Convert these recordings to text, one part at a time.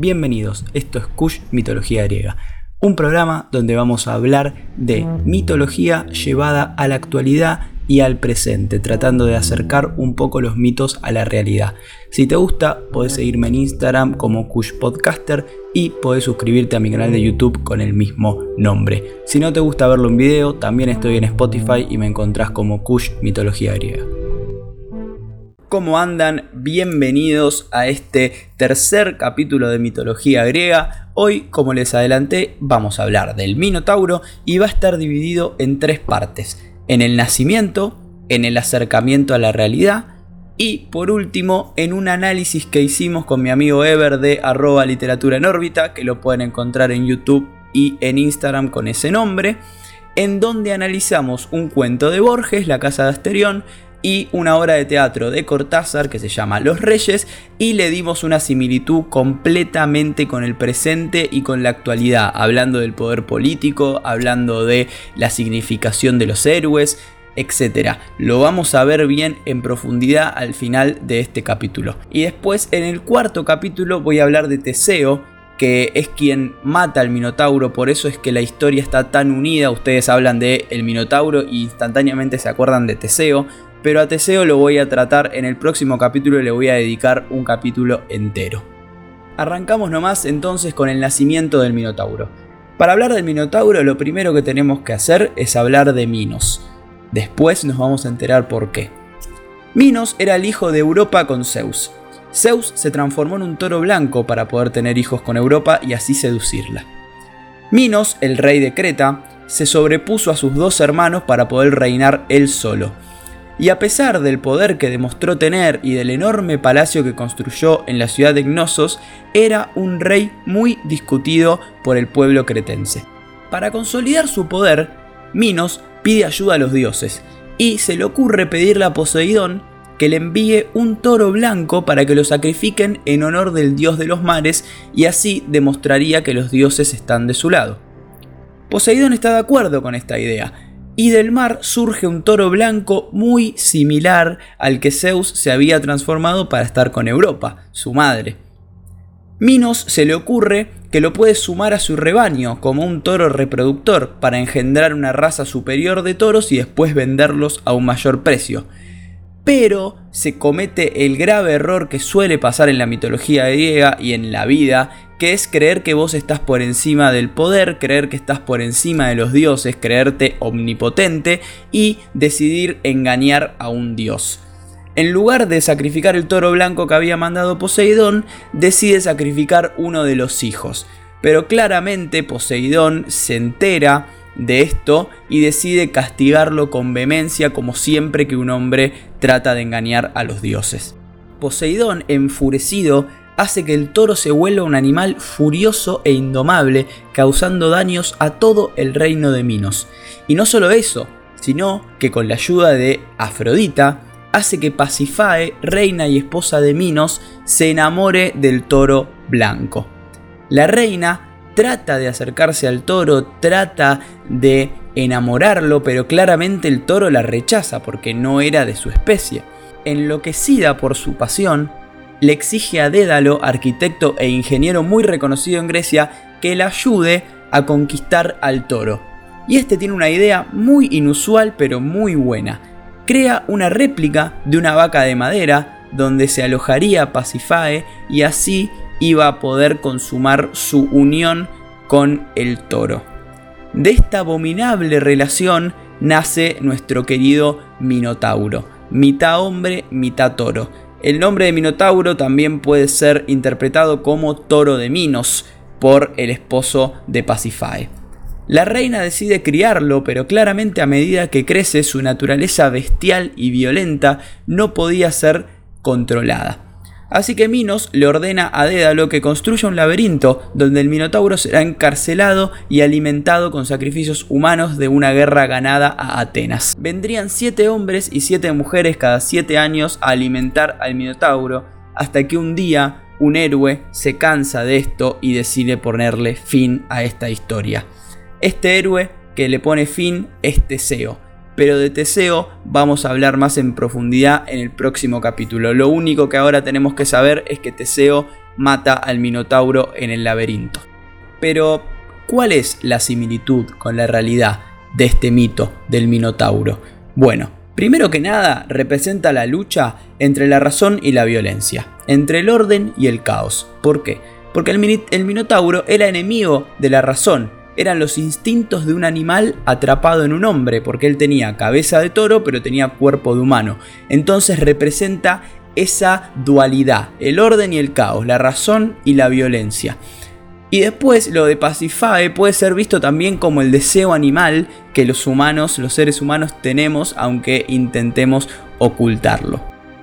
Bienvenidos, esto es Kush Mitología Griega, un programa donde vamos a hablar de mitología llevada a la actualidad y al presente, tratando de acercar un poco los mitos a la realidad. Si te gusta, puedes seguirme en Instagram como Kush Podcaster y puedes suscribirte a mi canal de YouTube con el mismo nombre. Si no te gusta verlo en video, también estoy en Spotify y me encontrás como Kush Mitología Griega. ¿Cómo andan? Bienvenidos a este tercer capítulo de mitología griega. Hoy, como les adelanté, vamos a hablar del Minotauro y va a estar dividido en tres partes. En el nacimiento, en el acercamiento a la realidad y por último en un análisis que hicimos con mi amigo Ever de arroba literatura en órbita, que lo pueden encontrar en YouTube y en Instagram con ese nombre, en donde analizamos un cuento de Borges, La Casa de Asterión, y una obra de teatro de Cortázar que se llama Los Reyes y le dimos una similitud completamente con el presente y con la actualidad, hablando del poder político, hablando de la significación de los héroes, etc. Lo vamos a ver bien en profundidad al final de este capítulo. Y después en el cuarto capítulo voy a hablar de Teseo, que es quien mata al Minotauro, por eso es que la historia está tan unida, ustedes hablan de el Minotauro y instantáneamente se acuerdan de Teseo, pero a Teseo lo voy a tratar en el próximo capítulo y le voy a dedicar un capítulo entero. Arrancamos nomás entonces con el nacimiento del Minotauro. Para hablar del Minotauro lo primero que tenemos que hacer es hablar de Minos. Después nos vamos a enterar por qué. Minos era el hijo de Europa con Zeus. Zeus se transformó en un toro blanco para poder tener hijos con Europa y así seducirla. Minos, el rey de Creta, se sobrepuso a sus dos hermanos para poder reinar él solo y a pesar del poder que demostró tener y del enorme palacio que construyó en la ciudad de Gnosos, era un rey muy discutido por el pueblo cretense. Para consolidar su poder, Minos pide ayuda a los dioses, y se le ocurre pedirle a Poseidón que le envíe un toro blanco para que lo sacrifiquen en honor del dios de los mares y así demostraría que los dioses están de su lado. Poseidón está de acuerdo con esta idea, y del mar surge un toro blanco muy similar al que Zeus se había transformado para estar con Europa, su madre. Minos se le ocurre que lo puede sumar a su rebaño como un toro reproductor para engendrar una raza superior de toros y después venderlos a un mayor precio. Pero se comete el grave error que suele pasar en la mitología griega y en la vida, que es creer que vos estás por encima del poder, creer que estás por encima de los dioses, creerte omnipotente y decidir engañar a un dios. En lugar de sacrificar el toro blanco que había mandado Poseidón, decide sacrificar uno de los hijos. Pero claramente Poseidón se entera de esto y decide castigarlo con vehemencia como siempre que un hombre trata de engañar a los dioses. Poseidón, enfurecido, hace que el toro se vuelva un animal furioso e indomable, causando daños a todo el reino de Minos. Y no solo eso, sino que con la ayuda de Afrodita, hace que Pasifae, reina y esposa de Minos, se enamore del toro blanco. La reina trata de acercarse al toro, trata de enamorarlo, pero claramente el toro la rechaza porque no era de su especie. Enloquecida por su pasión, le exige a Dédalo, arquitecto e ingeniero muy reconocido en Grecia, que le ayude a conquistar al toro. Y este tiene una idea muy inusual pero muy buena. Crea una réplica de una vaca de madera donde se alojaría Pasifae y así iba a poder consumar su unión con el toro. De esta abominable relación nace nuestro querido Minotauro, mitad hombre, mitad toro el nombre de Minotauro también puede ser interpretado como Toro de Minos por el esposo de Pasifae. La reina decide criarlo, pero claramente a medida que crece su naturaleza bestial y violenta no podía ser controlada. Así que Minos le ordena a Dédalo que construya un laberinto donde el Minotauro será encarcelado y alimentado con sacrificios humanos de una guerra ganada a Atenas. Vendrían siete hombres y siete mujeres cada siete años a alimentar al Minotauro, hasta que un día un héroe se cansa de esto y decide ponerle fin a esta historia. Este héroe que le pone fin es Teseo pero de Teseo vamos a hablar más en profundidad en el próximo capítulo. Lo único que ahora tenemos que saber es que Teseo mata al Minotauro en el laberinto. Pero, ¿cuál es la similitud con la realidad de este mito del Minotauro? Bueno, primero que nada representa la lucha entre la razón y la violencia, entre el orden y el caos. ¿Por qué? Porque el, el Minotauro era enemigo de la razón, eran los instintos de un animal atrapado en un hombre, porque él tenía cabeza de toro pero tenía cuerpo de humano. Entonces representa esa dualidad, el orden y el caos, la razón y la violencia. Y después lo de Pacifae puede ser visto también como el deseo animal que los humanos, los seres humanos tenemos aunque intentemos ocultarlo.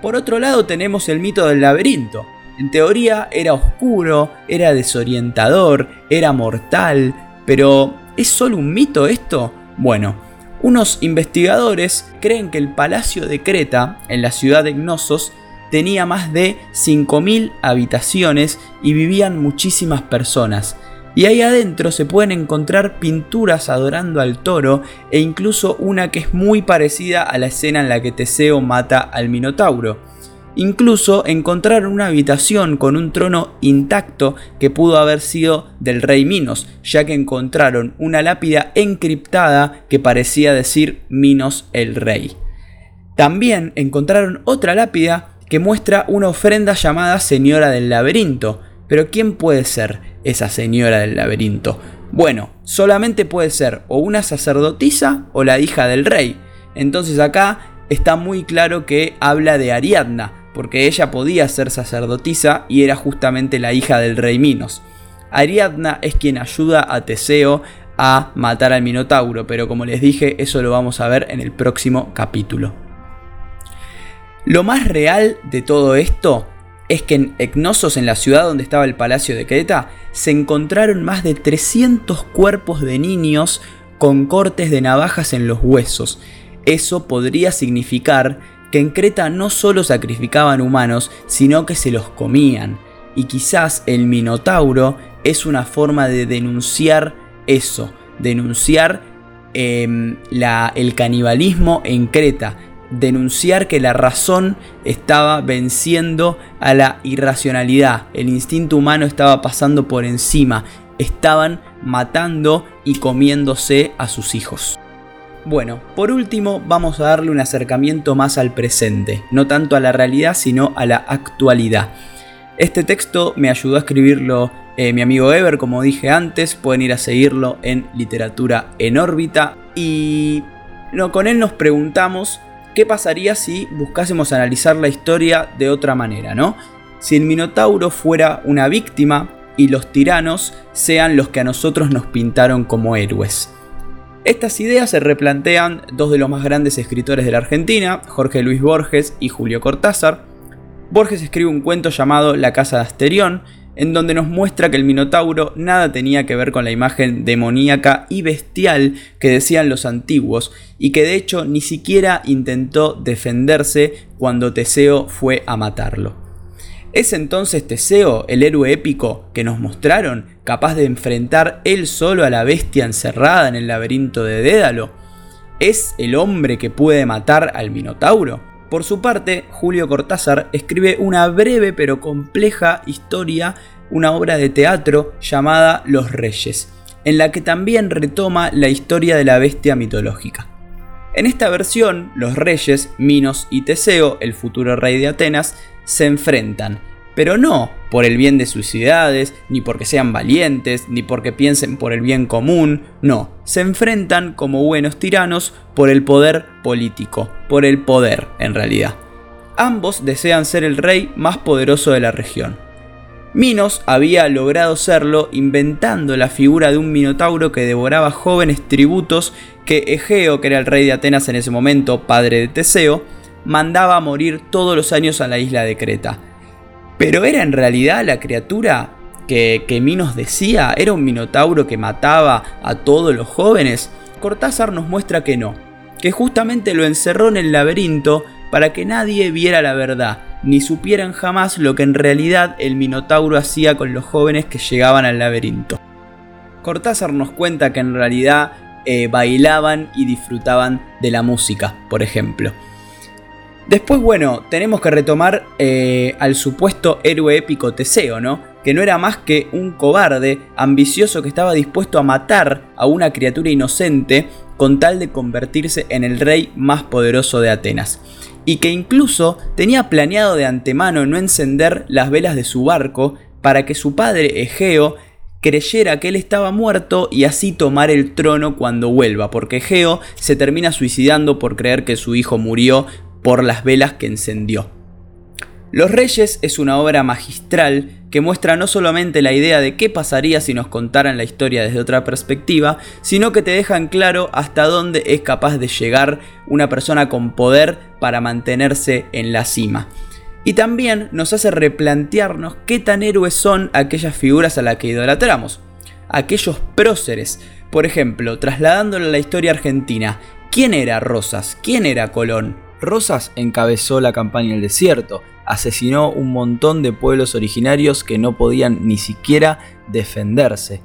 Por otro lado tenemos el mito del laberinto. En teoría era oscuro, era desorientador, era mortal, pero ¿es solo un mito esto? Bueno, unos investigadores creen que el palacio de Creta, en la ciudad de Gnosos, tenía más de 5.000 habitaciones y vivían muchísimas personas. Y ahí adentro se pueden encontrar pinturas adorando al toro e incluso una que es muy parecida a la escena en la que Teseo mata al Minotauro. Incluso encontraron una habitación con un trono intacto que pudo haber sido del rey Minos, ya que encontraron una lápida encriptada que parecía decir Minos el rey. También encontraron otra lápida que muestra una ofrenda llamada Señora del Laberinto. Pero ¿quién puede ser esa Señora del Laberinto? Bueno, solamente puede ser o una sacerdotisa o la hija del rey. Entonces acá está muy claro que habla de Ariadna, porque ella podía ser sacerdotisa y era justamente la hija del rey Minos. Ariadna es quien ayuda a Teseo a matar al Minotauro, pero como les dije, eso lo vamos a ver en el próximo capítulo. Lo más real de todo esto es que en Ecnosos, en la ciudad donde estaba el palacio de Creta, se encontraron más de 300 cuerpos de niños con cortes de navajas en los huesos. Eso podría significar que en Creta no solo sacrificaban humanos, sino que se los comían. Y quizás el Minotauro es una forma de denunciar eso, denunciar em, el canibalismo en Creta, denunciar que la razón estaba venciendo a la irracionalidad, el instinto humano estaba pasando por encima, estaban matando y comiéndose a sus hijos. Bueno, por último vamos a darle un acercamiento más al presente, no tanto a la realidad sino a la actualidad. Este texto me ayudó a escribirlo eh, mi amigo Ever, como dije antes, pueden ir a seguirlo en Literatura en órbita y no, con él nos preguntamos qué pasaría si buscásemos analizar la historia de otra manera, ¿no? Si el Minotauro fuera una víctima y los tiranos sean los que a nosotros nos pintaron como héroes. Estas ideas se replantean dos de los más grandes escritores de la Argentina, Jorge Luis Borges y Julio Cortázar. Borges escribe un cuento llamado La Casa de Asterión, en donde nos muestra que el Minotauro nada tenía que ver con la imagen demoníaca y bestial que decían los antiguos, y que de hecho ni siquiera intentó defenderse cuando Teseo fue a matarlo. ¿Es entonces Teseo el héroe épico que nos mostraron, capaz de enfrentar él solo a la bestia encerrada en el laberinto de Dédalo? ¿Es el hombre que puede matar al Minotauro? Por su parte, Julio Cortázar escribe una breve pero compleja historia, una obra de teatro llamada Los Reyes, en la que también retoma la historia de la bestia mitológica. En esta versión, los reyes, Minos y Teseo, el futuro rey de Atenas, se enfrentan, pero no por el bien de sus ciudades, ni porque sean valientes, ni porque piensen por el bien común, no, se enfrentan como buenos tiranos por el poder político, por el poder en realidad. Ambos desean ser el rey más poderoso de la región. Minos había logrado serlo inventando la figura de un minotauro que devoraba jóvenes tributos que Egeo, que era el rey de Atenas en ese momento, padre de Teseo, mandaba morir todos los años a la isla de Creta. Pero era en realidad la criatura que, que Minos decía, era un minotauro que mataba a todos los jóvenes. Cortázar nos muestra que no, que justamente lo encerró en el laberinto para que nadie viera la verdad, ni supieran jamás lo que en realidad el Minotauro hacía con los jóvenes que llegaban al laberinto. Cortázar nos cuenta que en realidad eh, bailaban y disfrutaban de la música, por ejemplo. Después, bueno, tenemos que retomar eh, al supuesto héroe épico Teseo, ¿no? Que no era más que un cobarde, ambicioso que estaba dispuesto a matar a una criatura inocente con tal de convertirse en el rey más poderoso de Atenas. Y que incluso tenía planeado de antemano no encender las velas de su barco para que su padre Egeo creyera que él estaba muerto y así tomar el trono cuando vuelva, porque Egeo se termina suicidando por creer que su hijo murió por las velas que encendió. Los Reyes es una obra magistral que muestra no solamente la idea de qué pasaría si nos contaran la historia desde otra perspectiva, sino que te dejan claro hasta dónde es capaz de llegar una persona con poder para mantenerse en la cima. Y también nos hace replantearnos qué tan héroes son aquellas figuras a las que idolatramos, aquellos próceres. Por ejemplo, trasladándolo a la historia argentina, ¿quién era Rosas? ¿Quién era Colón? Rosas encabezó la campaña del desierto, asesinó un montón de pueblos originarios que no podían ni siquiera defenderse.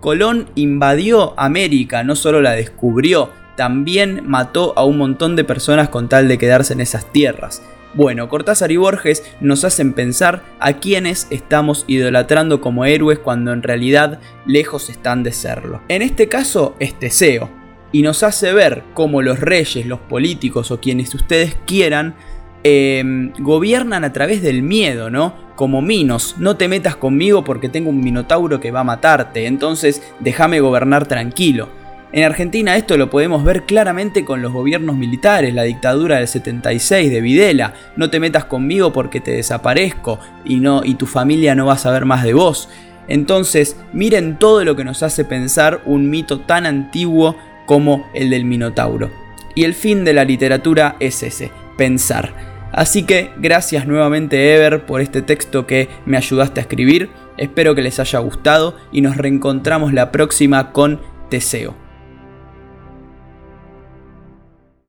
Colón invadió América, no solo la descubrió, también mató a un montón de personas con tal de quedarse en esas tierras. Bueno, Cortázar y Borges nos hacen pensar a quienes estamos idolatrando como héroes cuando en realidad lejos están de serlo. En este caso es Teseo, y nos hace ver cómo los reyes, los políticos o quienes ustedes quieran em, gobiernan a través del miedo, ¿no? Como Minos, no te metas conmigo porque tengo un minotauro que va a matarte, entonces déjame gobernar tranquilo. En Argentina esto lo podemos ver claramente con los gobiernos militares, la dictadura del 76 de Videla, no te metas conmigo porque te desaparezco y no y tu familia no va a saber más de vos. Entonces, miren todo lo que nos hace pensar un mito tan antiguo como el del Minotauro. Y el fin de la literatura es ese, pensar. Así que gracias nuevamente Ever por este texto que me ayudaste a escribir. Espero que les haya gustado y nos reencontramos la próxima con Teseo.